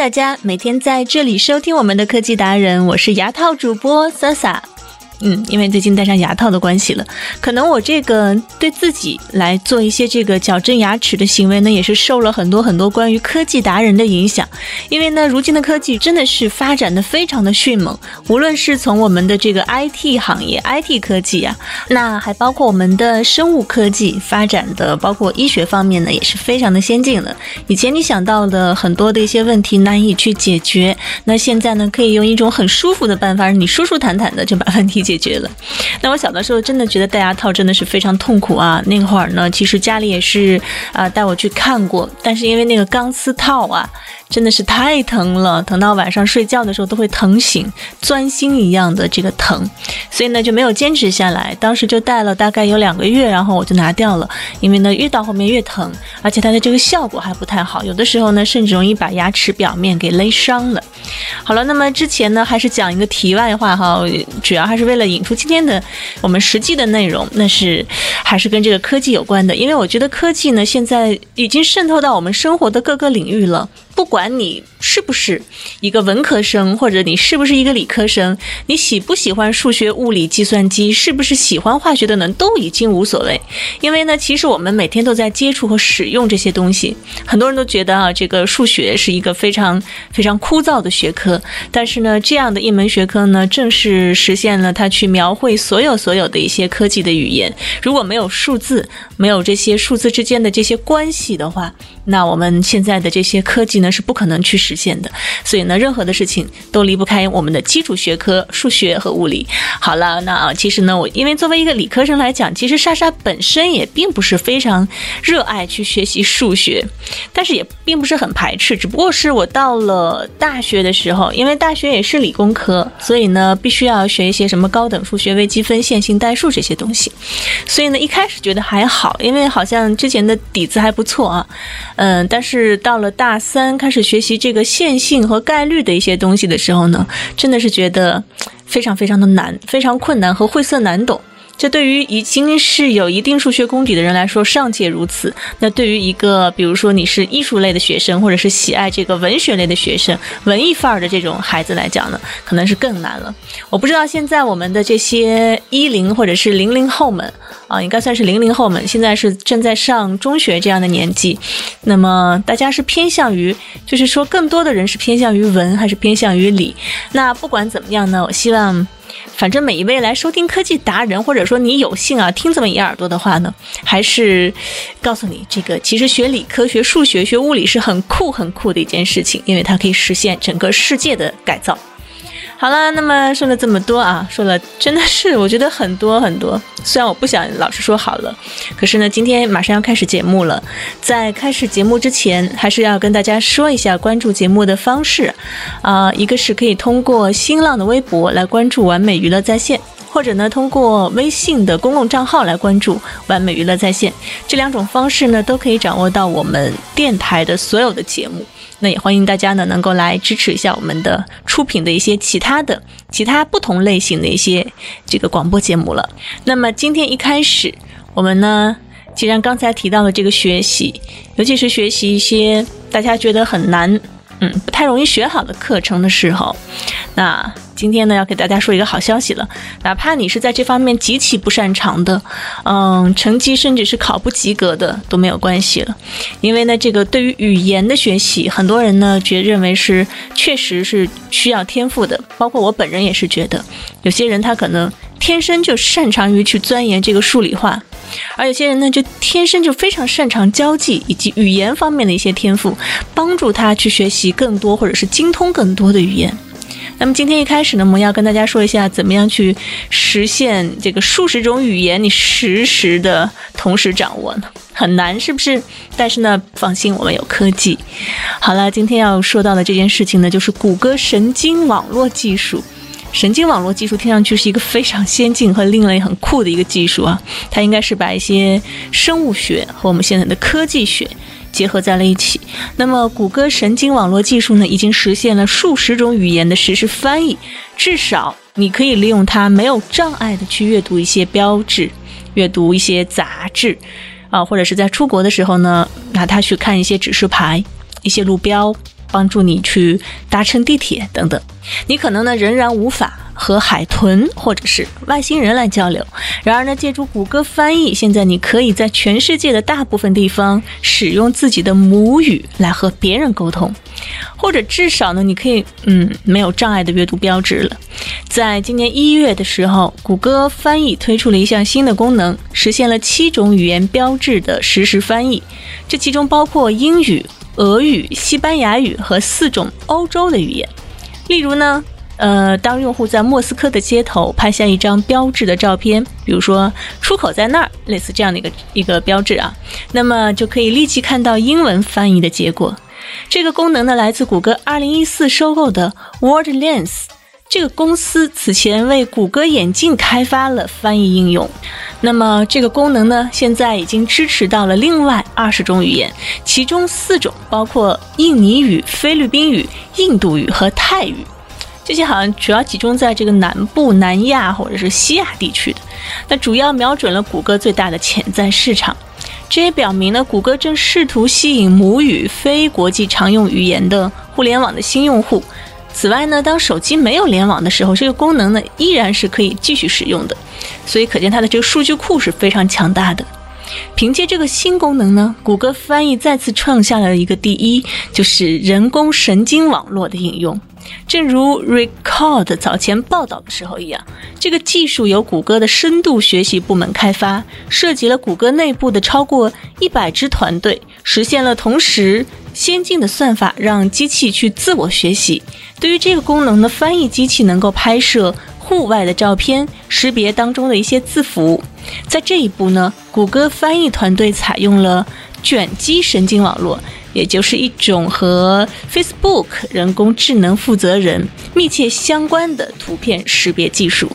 大家每天在这里收听我们的科技达人，我是牙套主播 Sasa。嗯，因为最近戴上牙套的关系了，可能我这个对自己来做一些这个矫正牙齿的行为呢，也是受了很多很多关于科技达人的影响。因为呢，如今的科技真的是发展的非常的迅猛，无论是从我们的这个 IT 行业、IT 科技啊，那还包括我们的生物科技发展的，包括医学方面呢，也是非常的先进了。以前你想到的很多的一些问题难以去解决，那现在呢，可以用一种很舒服的办法，让你舒舒坦坦的就把问题解。解决了。那我小的时候真的觉得戴牙套真的是非常痛苦啊。那会儿呢，其实家里也是啊带我去看过，但是因为那个钢丝套啊。真的是太疼了，疼到晚上睡觉的时候都会疼醒，钻心一样的这个疼，所以呢就没有坚持下来。当时就戴了大概有两个月，然后我就拿掉了，因为呢越到后面越疼，而且它的这个效果还不太好，有的时候呢甚至容易把牙齿表面给勒伤了。好了，那么之前呢还是讲一个题外话哈，主要还是为了引出今天的我们实际的内容，那是还是跟这个科技有关的，因为我觉得科技呢现在已经渗透到我们生活的各个领域了。不管你是不是一个文科生，或者你是不是一个理科生，你喜不喜欢数学、物理、计算机，是不是喜欢化学的呢，都已经无所谓。因为呢，其实我们每天都在接触和使用这些东西。很多人都觉得啊，这个数学是一个非常非常枯燥的学科，但是呢，这样的一门学科呢，正是实现了它去描绘所有所有的一些科技的语言。如果没有数字，没有这些数字之间的这些关系的话，那我们现在的这些科技呢？是不可能去实现的，所以呢，任何的事情都离不开我们的基础学科数学和物理。好了，那啊，其实呢，我因为作为一个理科生来讲，其实莎莎本身也并不是非常热爱去学习数学，但是也并不是很排斥。只不过是我到了大学的时候，因为大学也是理工科，所以呢，必须要学一些什么高等数学、微积分、线性代数这些东西。所以呢，一开始觉得还好，因为好像之前的底子还不错啊。嗯，但是到了大三。开始学习这个线性和概率的一些东西的时候呢，真的是觉得非常非常的难，非常困难和晦涩难懂。这对于已经是有一定数学功底的人来说尚且如此，那对于一个比如说你是艺术类的学生，或者是喜爱这个文学类的学生、文艺范儿的这种孩子来讲呢，可能是更难了。我不知道现在我们的这些一零或者是零零后们啊，应该算是零零后们，现在是正在上中学这样的年纪，那么大家是偏向于，就是说更多的人是偏向于文还是偏向于理？那不管怎么样呢，我希望。反正每一位来收听科技达人，或者说你有幸啊听这么一耳朵的话呢，还是告诉你，这个其实学理科学、数学、学物理是很酷、很酷的一件事情，因为它可以实现整个世界的改造。好了，那么说了这么多啊，说了真的是我觉得很多很多。虽然我不想老是说好了，可是呢，今天马上要开始节目了，在开始节目之前，还是要跟大家说一下关注节目的方式啊，一个是可以通过新浪的微博来关注完美娱乐在线，或者呢，通过微信的公共账号来关注完美娱乐在线，这两种方式呢，都可以掌握到我们电台的所有的节目。那也欢迎大家呢，能够来支持一下我们的出品的一些其他的、其他不同类型的一些这个广播节目了。那么今天一开始，我们呢，既然刚才提到了这个学习，尤其是学习一些大家觉得很难。嗯，不太容易学好的课程的时候，那今天呢要给大家说一个好消息了。哪怕你是在这方面极其不擅长的，嗯，成绩甚至是考不及格的都没有关系了。因为呢，这个对于语言的学习，很多人呢觉认为是确实是需要天赋的，包括我本人也是觉得，有些人他可能天生就擅长于去钻研这个数理化。而有些人呢，就天生就非常擅长交际以及语言方面的一些天赋，帮助他去学习更多或者是精通更多的语言。那么今天一开始呢，我们要跟大家说一下，怎么样去实现这个数十种语言你实时的同时掌握呢？很难，是不是？但是呢，放心，我们有科技。好了，今天要说到的这件事情呢，就是谷歌神经网络技术。神经网络技术听上去是一个非常先进和另类、很酷的一个技术啊，它应该是把一些生物学和我们现在的科技学结合在了一起。那么，谷歌神经网络技术呢，已经实现了数十种语言的实时翻译，至少你可以利用它没有障碍的去阅读一些标志，阅读一些杂志，啊，或者是在出国的时候呢，拿它去看一些指示牌、一些路标。帮助你去搭乘地铁等等，你可能呢仍然无法和海豚或者是外星人来交流。然而呢，借助谷歌翻译，现在你可以在全世界的大部分地方使用自己的母语来和别人沟通，或者至少呢，你可以嗯没有障碍的阅读标志了。在今年一月的时候，谷歌翻译推出了一项新的功能，实现了七种语言标志的实时翻译，这其中包括英语。俄语、西班牙语和四种欧洲的语言。例如呢，呃，当用户在莫斯科的街头拍下一张标志的照片，比如说出口在那儿，类似这样的一个一个标志啊，那么就可以立即看到英文翻译的结果。这个功能呢，来自谷歌2014收购的 WordLens。这个公司此前为谷歌眼镜开发了翻译应用，那么这个功能呢，现在已经支持到了另外二十种语言，其中四种包括印尼语、菲律宾语、印度语和泰语，这些好像主要集中在这个南部、南亚或者是西亚地区的，那主要瞄准了谷歌最大的潜在市场。这也表明呢，谷歌正试图吸引母语非国际常用语言的互联网的新用户。此外呢，当手机没有联网的时候，这个功能呢依然是可以继续使用的，所以可见它的这个数据库是非常强大的。凭借这个新功能呢，谷歌翻译再次创下了一个第一，就是人工神经网络的应用。正如 Record 早前报道的时候一样，这个技术由谷歌的深度学习部门开发，涉及了谷歌内部的超过一百支团队，实现了同时先进的算法，让机器去自我学习。对于这个功能呢，翻译机器能够拍摄户外的照片，识别当中的一些字符。在这一步呢，谷歌翻译团队采用了卷积神经网络，也就是一种和 Facebook 人工智能负责人密切相关的图片识别技术。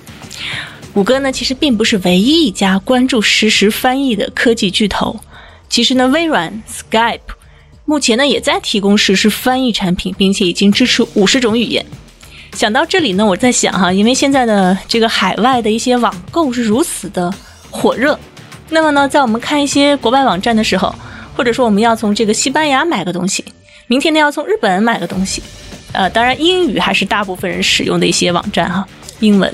谷歌呢，其实并不是唯一一家关注实时翻译的科技巨头。其实呢，微软、Skype。目前呢，也在提供实时翻译产品，并且已经支持五十种语言。想到这里呢，我在想哈，因为现在的这个海外的一些网购是如此的火热，那么呢，在我们看一些国外网站的时候，或者说我们要从这个西班牙买个东西，明天呢要从日本买个东西，呃，当然英语还是大部分人使用的一些网站哈，英文。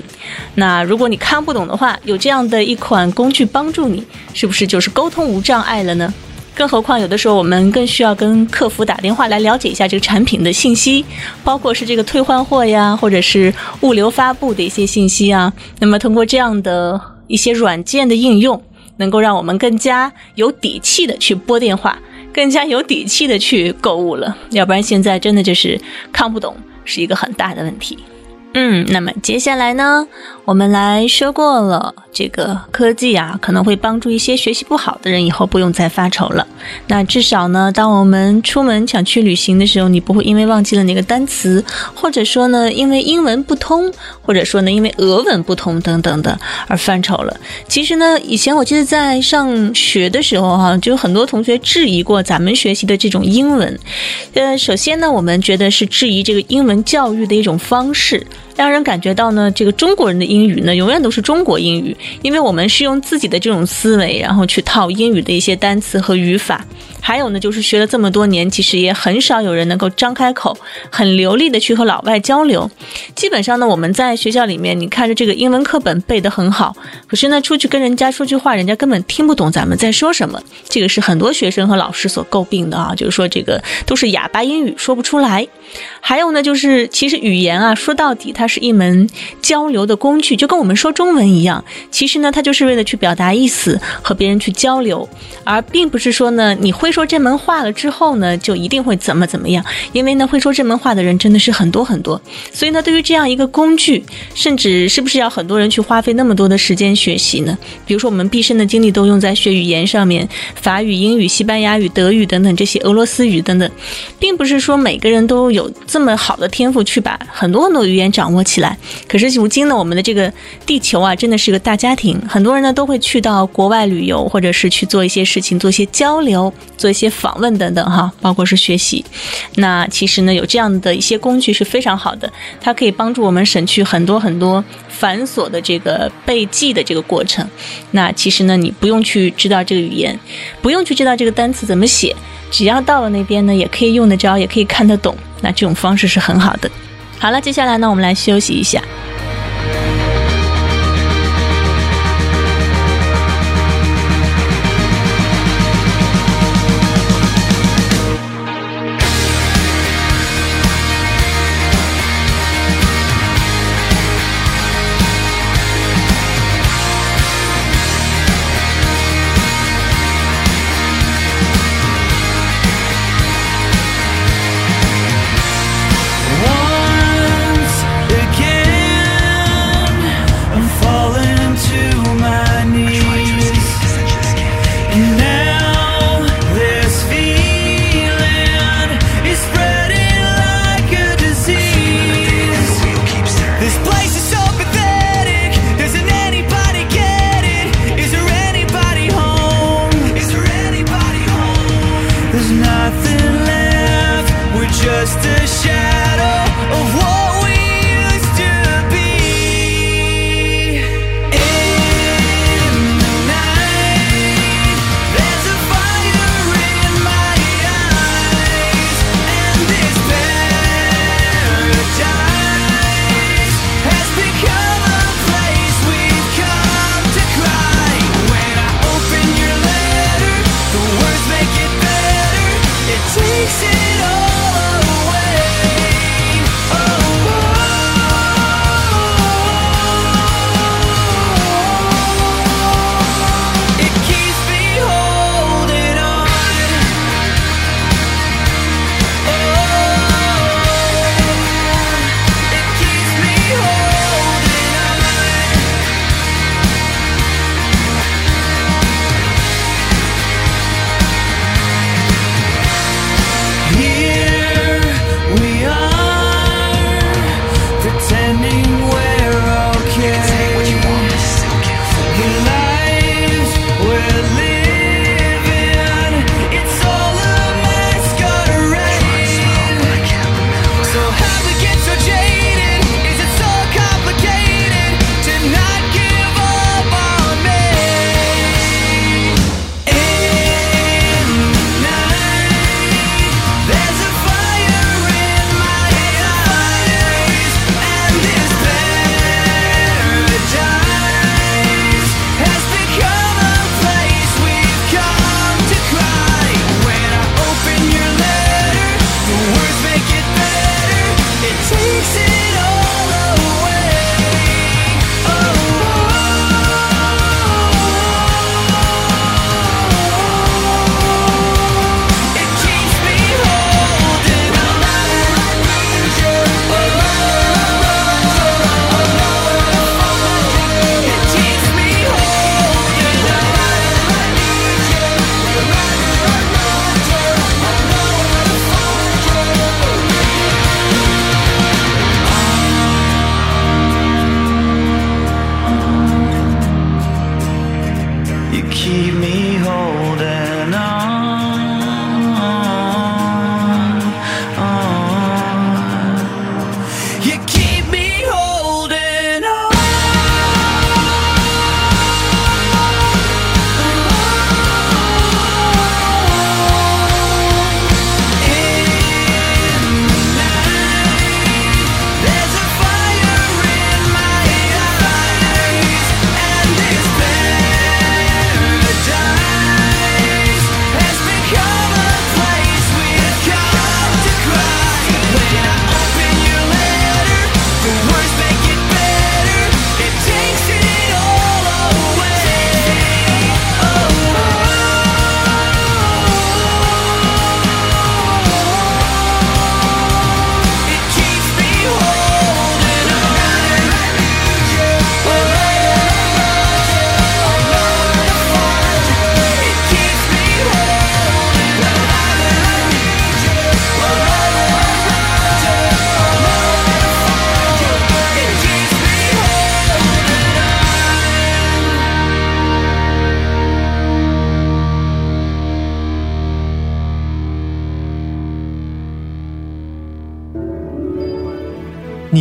那如果你看不懂的话，有这样的一款工具帮助你，是不是就是沟通无障碍了呢？更何况，有的时候我们更需要跟客服打电话来了解一下这个产品的信息，包括是这个退换货呀，或者是物流发布的一些信息啊。那么，通过这样的一些软件的应用，能够让我们更加有底气的去拨电话，更加有底气的去购物了。要不然，现在真的就是看不懂，是一个很大的问题。嗯，那么接下来呢，我们来说过了，这个科技啊，可能会帮助一些学习不好的人以后不用再发愁了。那至少呢，当我们出门想去旅行的时候，你不会因为忘记了哪个单词，或者说呢，因为英文不通，或者说呢，因为俄文不通等等的而犯愁了。其实呢，以前我记得在上学的时候哈，就有很多同学质疑过咱们学习的这种英文。呃，首先呢，我们觉得是质疑这个英文教育的一种方式。让人感觉到呢，这个中国人的英语呢，永远都是中国英语，因为我们是用自己的这种思维，然后去套英语的一些单词和语法。还有呢，就是学了这么多年，其实也很少有人能够张开口，很流利的去和老外交流。基本上呢，我们在学校里面，你看着这个英文课本背得很好，可是呢，出去跟人家说句话，人家根本听不懂咱们在说什么。这个是很多学生和老师所诟病的啊，就是说这个都是哑巴英语，说不出来。还有呢，就是其实语言啊，说到底它是一门交流的工具，就跟我们说中文一样。其实呢，它就是为了去表达意思，和别人去交流，而并不是说呢，你会。会说这门话了之后呢，就一定会怎么怎么样，因为呢，会说这门话的人真的是很多很多。所以呢，对于这样一个工具，甚至是不是要很多人去花费那么多的时间学习呢？比如说，我们毕生的精力都用在学语言上面，法语、英语、西班牙语、德语等等这些俄罗斯语等等，并不是说每个人都有这么好的天赋去把很多很多语言掌握起来。可是如今呢，我们的这个地球啊，真的是个大家庭，很多人呢都会去到国外旅游，或者是去做一些事情，做一些交流，做一些访问等等哈，包括是学习。那其实呢，有这样的一些工具是非常好的，它可以帮助我们省去很多很多繁琐的这个背记的这个过程。那其实呢，你不用去知道这个语言，不用去知道这个单词怎么写，只要到了那边呢，也可以用得着，也可以看得懂。那这种方式是很好的。好了，接下来呢，我们来休息一下。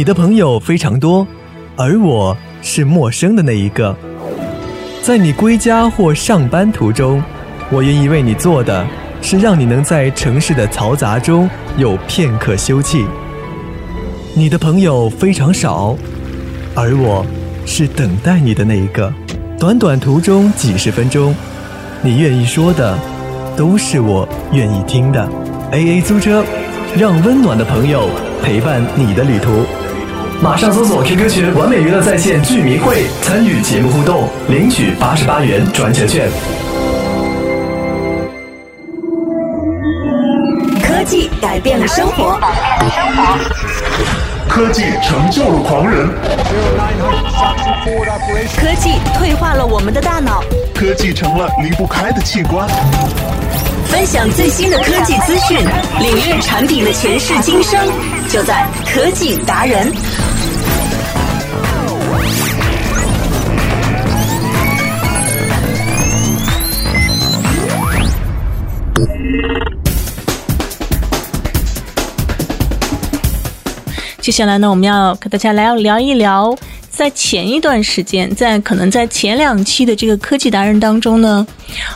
你的朋友非常多，而我是陌生的那一个。在你归家或上班途中，我愿意为你做的是让你能在城市的嘈杂中有片刻休憩。你的朋友非常少，而我是等待你的那一个。短短途中几十分钟，你愿意说的，都是我愿意听的。A A 租车，让温暖的朋友陪伴你的旅途。马上搜索 QQ 群“完美娱乐在线剧迷会”，参与节目互动，领取八十八元转乘券。科技改变了生活，科技成就了狂人，科技退化了我们的大脑。科技成了离不开的器官。分享最新的科技资讯，领略产品的前世今生，就在科技达人。接下来呢，我们要跟大家来聊一聊，在前一段时间，在可能在前两期的这个科技达人当中呢，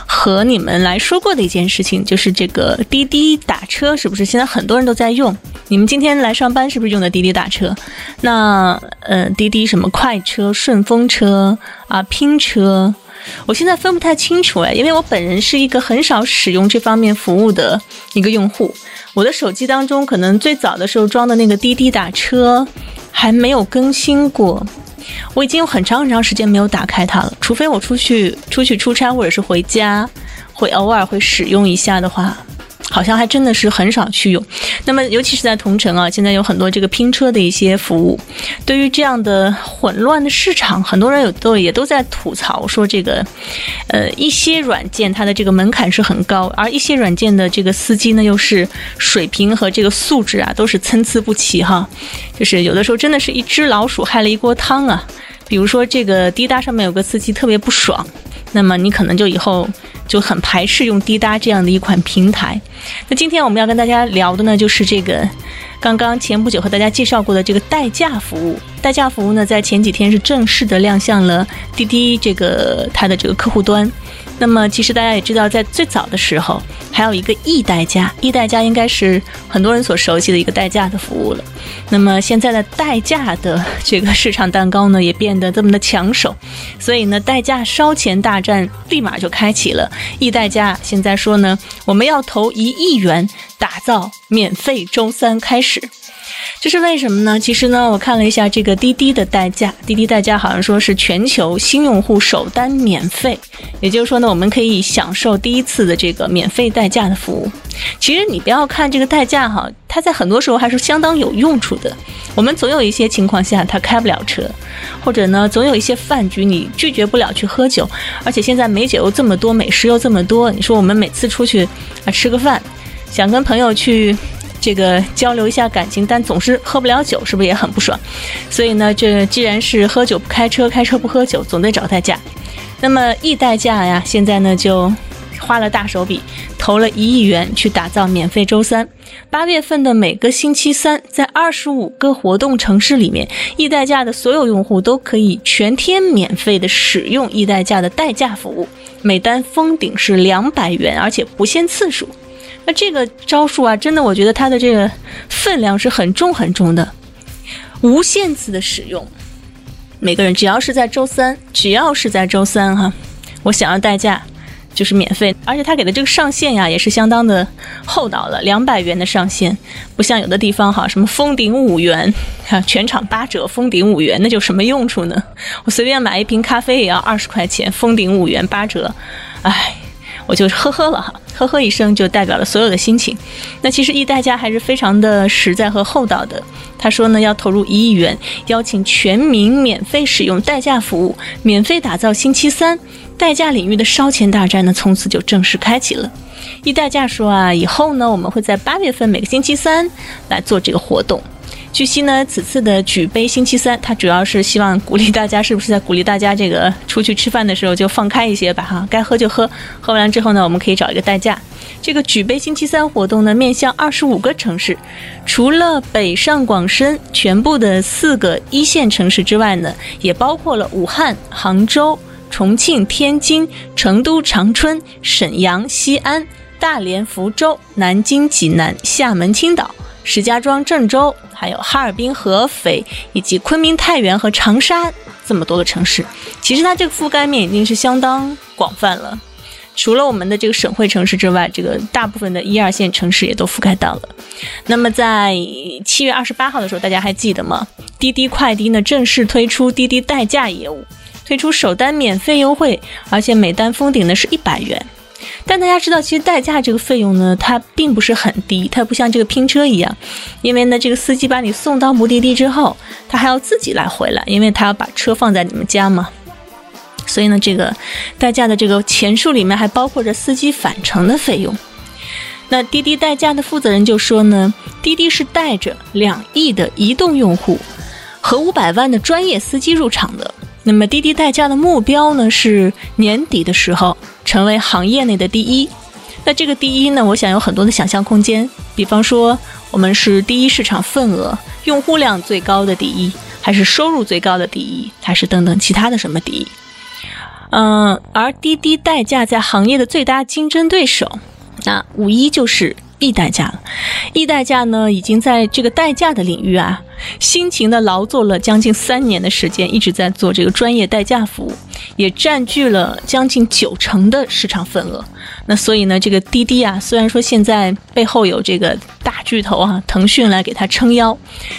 和你们来说过的一件事情，就是这个滴滴打车，是不是现在很多人都在用？你们今天来上班是不是用的滴滴打车？那呃，滴滴什么快车、顺风车啊、拼车，我现在分不太清楚哎，因为我本人是一个很少使用这方面服务的一个用户。我的手机当中，可能最早的时候装的那个滴滴打车还没有更新过，我已经有很长很长时间没有打开它了。除非我出去出去出差或者是回家，会偶尔会使用一下的话，好像还真的是很少去用。那么，尤其是在同城啊，现在有很多这个拼车的一些服务。对于这样的混乱的市场，很多人有都也都在吐槽说，这个呃一些软件它的这个门槛是很高，而一些软件的这个司机呢又是水平和这个素质啊都是参差不齐哈。就是有的时候真的是一只老鼠害了一锅汤啊。比如说这个滴答上面有个司机特别不爽，那么你可能就以后就很排斥用滴答这样的一款平台。那今天我们要跟大家聊的呢，就是这个刚刚前不久和大家介绍过的这个代驾服务。代驾服务呢，在前几天是正式的亮相了滴滴这个它的这个客户端。那么其实大家也知道，在最早的时候，还有一个易代驾，易代驾应该是很多人所熟悉的一个代驾的服务了。那么现在的代驾的这个市场蛋糕呢，也变得这么的抢手，所以呢，代驾烧钱大战立马就开启了。易代驾现在说呢，我们要投一亿元打造免费周三开始。这是为什么呢？其实呢，我看了一下这个滴滴的代驾，滴滴代驾好像说是全球新用户首单免费，也就是说呢，我们可以享受第一次的这个免费代驾的服务。其实你不要看这个代驾哈，它在很多时候还是相当有用处的。我们总有一些情况下他开不了车，或者呢，总有一些饭局你拒绝不了去喝酒，而且现在美酒又这么多，美食又这么多，你说我们每次出去啊吃个饭，想跟朋友去。这个交流一下感情，但总是喝不了酒，是不是也很不爽？所以呢，这既然是喝酒不开车，开车不喝酒，总得找代驾。那么易代驾呀，现在呢就花了大手笔，投了一亿元去打造免费周三。八月份的每个星期三，在二十五个活动城市里面，易代驾的所有用户都可以全天免费的使用易代驾的代驾服务，每单封顶是两百元，而且不限次数。那这个招数啊，真的，我觉得它的这个分量是很重很重的，无限次的使用，每个人只要是在周三，只要是在周三哈，我想要代驾就是免费，而且他给的这个上限呀，也是相当的厚道了，两百元的上限，不像有的地方哈，什么封顶五元，哈，全场八折，封顶五元，那就什么用处呢？我随便买一瓶咖啡也要二十块钱，封顶五元八折，唉。我就呵呵了哈，呵呵一声就代表了所有的心情。那其实易代驾还是非常的实在和厚道的。他说呢，要投入一亿元，邀请全民免费使用代驾服务，免费打造星期三代驾领域的烧钱大战呢，从此就正式开启了。易代驾说啊，以后呢，我们会在八月份每个星期三来做这个活动。据悉呢，此次的举杯星期三，它主要是希望鼓励大家，是不是在鼓励大家这个出去吃饭的时候就放开一些吧？哈，该喝就喝，喝完了之后呢，我们可以找一个代驾。这个举杯星期三活动呢，面向二十五个城市，除了北上广深全部的四个一线城市之外呢，也包括了武汉、杭州、重庆、天津、成都、长春、沈阳、西安、大连、福州、南京、济南、厦门、青岛、石家庄、郑州，还有哈尔滨、合肥以及昆明、太原和长沙这么多个城市。其实它这个覆盖面已经是相当广泛了。除了我们的这个省会城市之外，这个大部分的一二线城市也都覆盖到了。那么在七月二十八号的时候，大家还记得吗？滴滴快滴呢正式推出滴滴代驾业务，推出首单免费优惠，而且每单封顶呢是一百元。但大家知道，其实代驾这个费用呢，它并不是很低，它不像这个拼车一样，因为呢，这个司机把你送到目的地之后，他还要自己来回来，因为他要把车放在你们家嘛。所以呢，这个代驾的这个钱数里面还包括着司机返程的费用。那滴滴代驾的负责人就说呢，滴滴是带着两亿的移动用户和五百万的专业司机入场的。那么滴滴代驾的目标呢是年底的时候成为行业内的第一。那这个第一呢，我想有很多的想象空间，比方说我们是第一市场份额、用户量最高的第一，还是收入最高的第一，还是等等其他的什么第一？嗯，而滴滴代驾在行业的最大竞争对手，那无疑就是易代驾了。易代驾呢，已经在这个代驾的领域啊，辛勤的劳作了将近三年的时间，一直在做这个专业代驾服务，也占据了将近九成的市场份额。那所以呢，这个滴滴啊，虽然说现在背后有这个大巨头啊，腾讯来给它撑腰，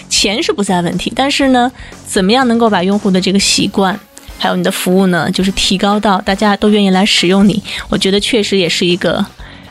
钱是不在问题，但是呢，怎么样能够把用户的这个习惯？还有你的服务呢，就是提高到大家都愿意来使用你，我觉得确实也是一个，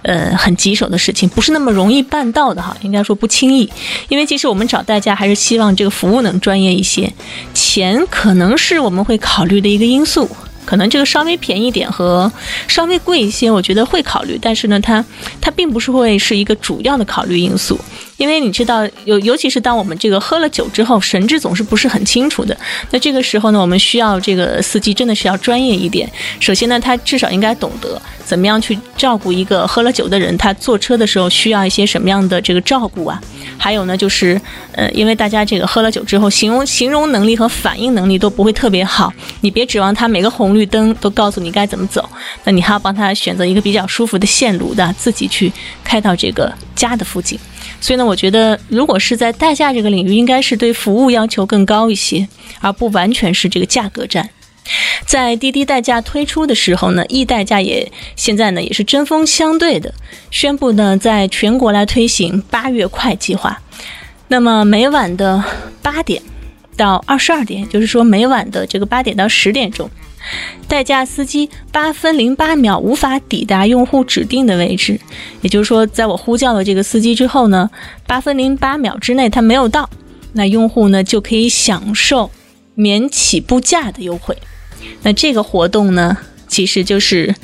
呃，很棘手的事情，不是那么容易办到的哈，应该说不轻易。因为其实我们找代驾还是希望这个服务能专业一些，钱可能是我们会考虑的一个因素。可能这个稍微便宜点和稍微贵一些，我觉得会考虑，但是呢，它它并不是会是一个主要的考虑因素，因为你知道，尤尤其是当我们这个喝了酒之后，神志总是不是很清楚的。那这个时候呢，我们需要这个司机真的是要专业一点。首先呢，他至少应该懂得怎么样去照顾一个喝了酒的人，他坐车的时候需要一些什么样的这个照顾啊？还有呢，就是呃，因为大家这个喝了酒之后，形容形容能力和反应能力都不会特别好，你别指望他每个红绿灯都告诉你该怎么走，那你还要帮他选择一个比较舒服的线路的，自己去开到这个家的附近。所以呢，我觉得如果是在代驾这个领域，应该是对服务要求更高一些，而不完全是这个价格战。在滴滴代驾推出的时候呢，易代驾也现在呢也是针锋相对的，宣布呢在全国来推行八月快计划。那么每晚的八点到二十二点，就是说每晚的这个八点到十点钟，代驾司机八分零八秒无法抵达用户指定的位置，也就是说，在我呼叫了这个司机之后呢，八分零八秒之内他没有到，那用户呢就可以享受免起步价的优惠。那这个活动呢，其实就是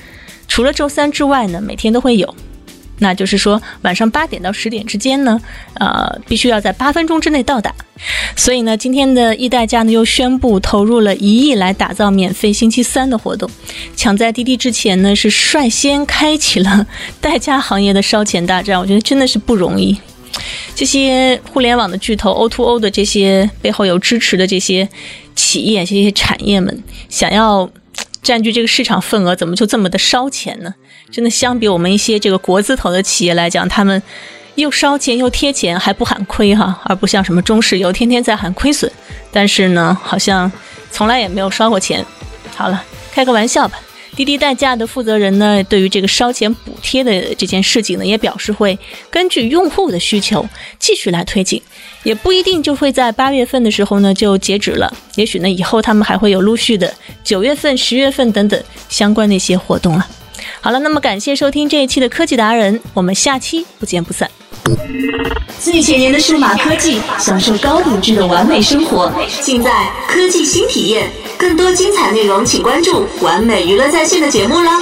除了周三之外呢，每天都会有。那就是说，晚上八点到十点之间呢，呃，必须要在八分钟之内到达。所以呢，今天的易代驾呢又宣布投入了一亿来打造免费星期三的活动。抢在滴滴之前呢，是率先开启了代驾行业的烧钱大战。我觉得真的是不容易。这些互联网的巨头 O2O 的这些背后有支持的这些企业、这些产业们，想要占据这个市场份额，怎么就这么的烧钱呢？真的，相比我们一些这个国字头的企业来讲，他们又烧钱又贴钱，还不喊亏哈，而不像什么中石油天天在喊亏损，但是呢，好像从来也没有烧过钱。好了，开个玩笑吧。滴滴代驾的负责人呢，对于这个烧钱补贴的这件事情呢，也表示会根据用户的需求继续来推进，也不一定就会在八月份的时候呢就截止了，也许呢以后他们还会有陆续的九月份、十月份等等相关的一些活动啊。好了，那么感谢收听这一期的科技达人，我们下期不见不散。最前沿的数码科技，享受高品质的完美生活，尽在科技新体验。更多精彩内容，请关注完美娱乐在线的节目啦。